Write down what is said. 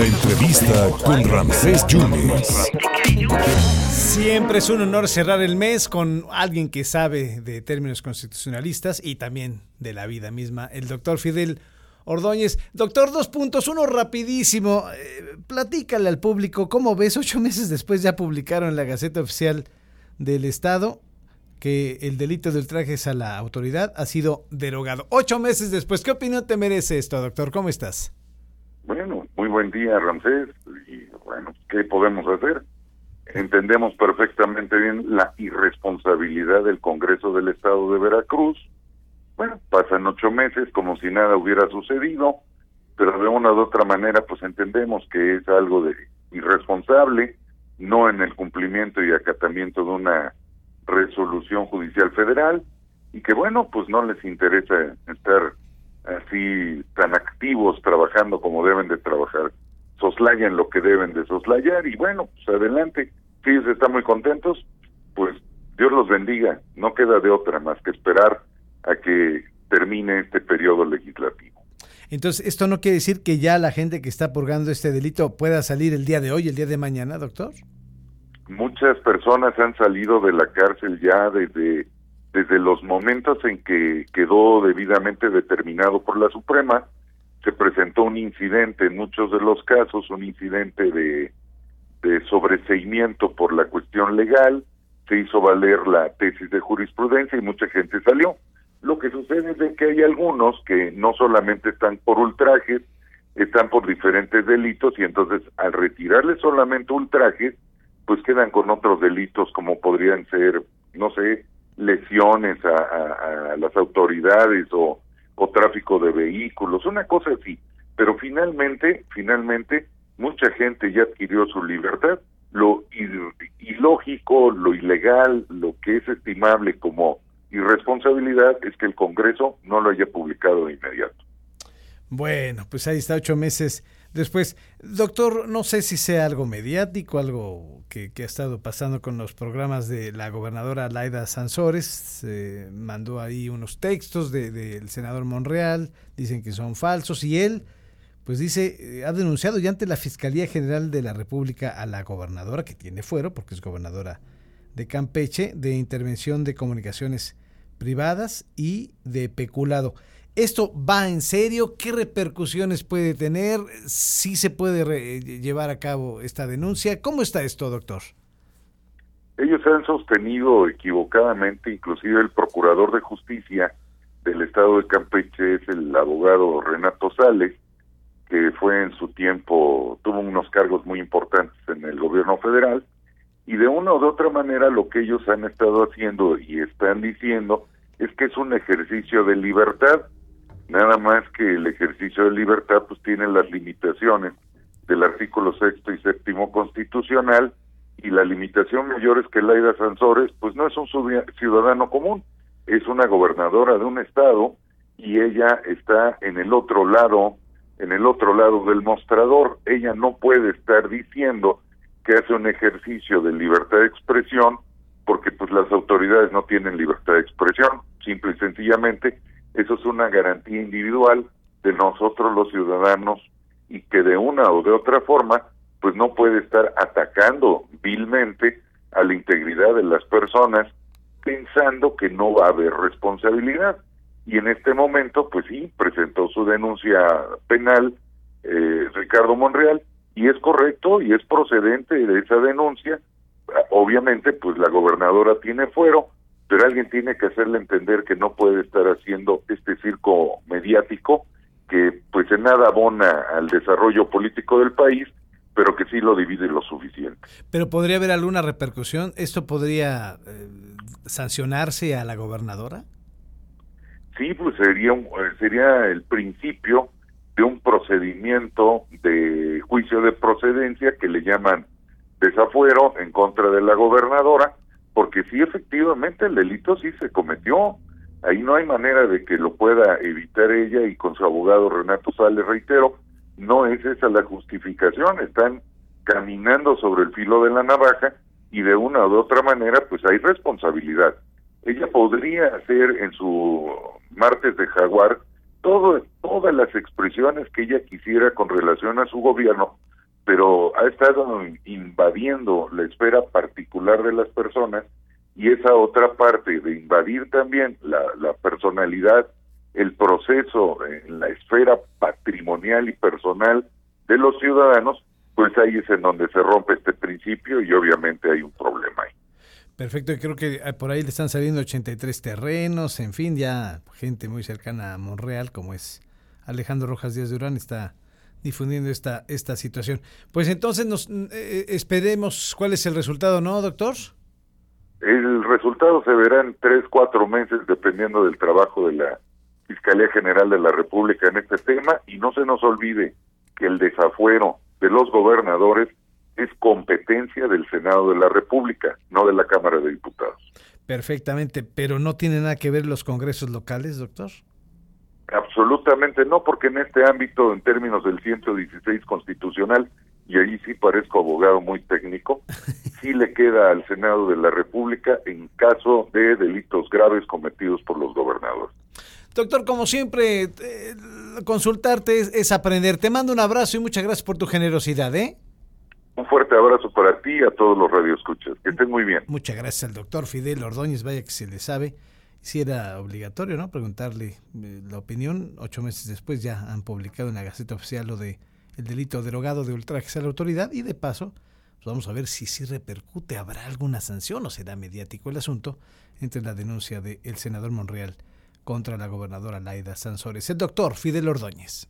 La entrevista con Ramsés Yunes. Siempre es un honor cerrar el mes con alguien que sabe de términos constitucionalistas y también de la vida misma, el doctor Fidel Ordóñez. Doctor, dos puntos, uno rapidísimo. Eh, platícale al público, ¿cómo ves? Ocho meses después ya publicaron en la Gaceta Oficial del Estado que el delito de ultrajes a la autoridad ha sido derogado. Ocho meses después, ¿qué opinión te merece esto, doctor? ¿Cómo estás? Bueno, buen día, Ramsés. Y bueno, ¿qué podemos hacer? Entendemos perfectamente bien la irresponsabilidad del Congreso del Estado de Veracruz. Bueno, pasan ocho meses como si nada hubiera sucedido, pero de una u otra manera, pues entendemos que es algo de irresponsable, no en el cumplimiento y acatamiento de una resolución judicial federal y que bueno, pues no les interesa estar así tan activos trabajando como deben de trabajar. Soslayan lo que deben de soslayar y bueno, pues adelante. Si ellos están muy contentos, pues Dios los bendiga. No queda de otra más que esperar a que termine este periodo legislativo. Entonces, ¿esto no quiere decir que ya la gente que está purgando este delito pueda salir el día de hoy, el día de mañana, doctor? muchas personas han salido de la cárcel ya desde desde los momentos en que quedó debidamente determinado por la Suprema, se presentó un incidente en muchos de los casos, un incidente de, de sobreseimiento por la cuestión legal, se hizo valer la tesis de jurisprudencia y mucha gente salió. Lo que sucede es que hay algunos que no solamente están por ultrajes, están por diferentes delitos y entonces al retirarles solamente ultrajes, pues quedan con otros delitos como podrían ser, no sé, lesiones a, las autoridades o, o tráfico de vehículos, una cosa así. Pero finalmente, finalmente, mucha gente ya adquirió su libertad. Lo ilógico, lo ilegal, lo que es estimable como irresponsabilidad es que el Congreso no lo haya publicado de inmediato. Bueno, pues ahí está ocho meses después. Doctor, no sé si sea algo mediático, algo que, ha estado pasando con los programas de la gobernadora Laida Sansores. Se mandó ahí unos textos del de, senador Monreal, dicen que son falsos, y él, pues dice, eh, ha denunciado ya ante la Fiscalía General de la República a la gobernadora, que tiene fuero, porque es gobernadora de Campeche, de intervención de comunicaciones privadas y de peculado. ¿Esto va en serio? ¿Qué repercusiones puede tener? ¿Sí se puede llevar a cabo esta denuncia? ¿Cómo está esto, doctor? Ellos han sostenido equivocadamente, inclusive el procurador de justicia del estado de Campeche es el abogado Renato Sales, que fue en su tiempo, tuvo unos cargos muy importantes en el gobierno federal, y de una o de otra manera lo que ellos han estado haciendo y están diciendo es que es un ejercicio de libertad nada más que el ejercicio de libertad pues tiene las limitaciones del artículo sexto y séptimo constitucional y la limitación mayor es que Laida Sansores pues no es un ciudadano común, es una gobernadora de un estado y ella está en el otro lado, en el otro lado del mostrador, ella no puede estar diciendo que hace un ejercicio de libertad de expresión porque pues las autoridades no tienen libertad de expresión, simple y sencillamente eso es una garantía individual de nosotros los ciudadanos y que de una o de otra forma pues no puede estar atacando vilmente a la integridad de las personas pensando que no va a haber responsabilidad. Y en este momento, pues sí, presentó su denuncia penal eh, Ricardo Monreal y es correcto y es procedente de esa denuncia. Obviamente, pues la gobernadora tiene fuero, pero alguien tiene que hacerle entender que no puede estar haciendo este circo mediático que pues en nada abona al desarrollo político del país, pero que sí lo divide lo suficiente. Pero podría haber alguna repercusión, esto podría eh, sancionarse a la gobernadora? Sí, pues sería un, eh, sería el principio de un procedimiento de juicio de procedencia que le llaman desafuero en contra de la gobernadora porque sí, efectivamente, el delito sí se cometió. Ahí no hay manera de que lo pueda evitar ella y con su abogado Renato Sales, reitero, no es esa la justificación, están caminando sobre el filo de la navaja y de una u otra manera pues hay responsabilidad. Ella podría hacer en su martes de jaguar todo, todas las expresiones que ella quisiera con relación a su gobierno, pero ha estado invadiendo la esfera particular de las personas y esa otra parte de invadir también la, personalidad, el proceso en la esfera patrimonial y personal de los ciudadanos, pues ahí es en donde se rompe este principio y obviamente hay un problema ahí. Perfecto, creo que eh, por ahí le están saliendo 83 terrenos, en fin, ya gente muy cercana a Monreal, como es Alejandro Rojas Díaz Durán, está difundiendo esta, esta situación. Pues entonces nos eh, esperemos cuál es el resultado, ¿no, doctor? El resultado se verá en tres, cuatro meses, dependiendo del trabajo de la Fiscalía General de la República en este tema, y no se nos olvide que el desafuero de los gobernadores es competencia del Senado de la República, no de la Cámara de Diputados. Perfectamente, pero no tiene nada que ver los congresos locales, doctor. Absolutamente no, porque en este ámbito, en términos del 116 constitucional, y ahí sí parezco abogado muy técnico, sí le queda al Senado de la República en caso de delitos graves cometidos por los gobernadores. Doctor, como siempre, eh, consultarte es, aprender. Te mando un abrazo y muchas gracias por tu generosidad, ¿eh? Un fuerte abrazo para ti y a todos los radioescuchas. Que estén muy bien. Muchas gracias al doctor Fidel Ordóñez, vaya que se le sabe. Si era obligatorio, ¿no? Preguntarle eh, la opinión. Ocho meses después ya han publicado en la Gaceta Oficial lo de el delito derogado de ultrajes a la autoridad y de paso pues vamos a ver si sí repercute, habrá alguna sanción o será mediático el asunto entre la denuncia del senador Monreal contra la gobernadora Laida Sansores. El doctor Fidel Ordóñez.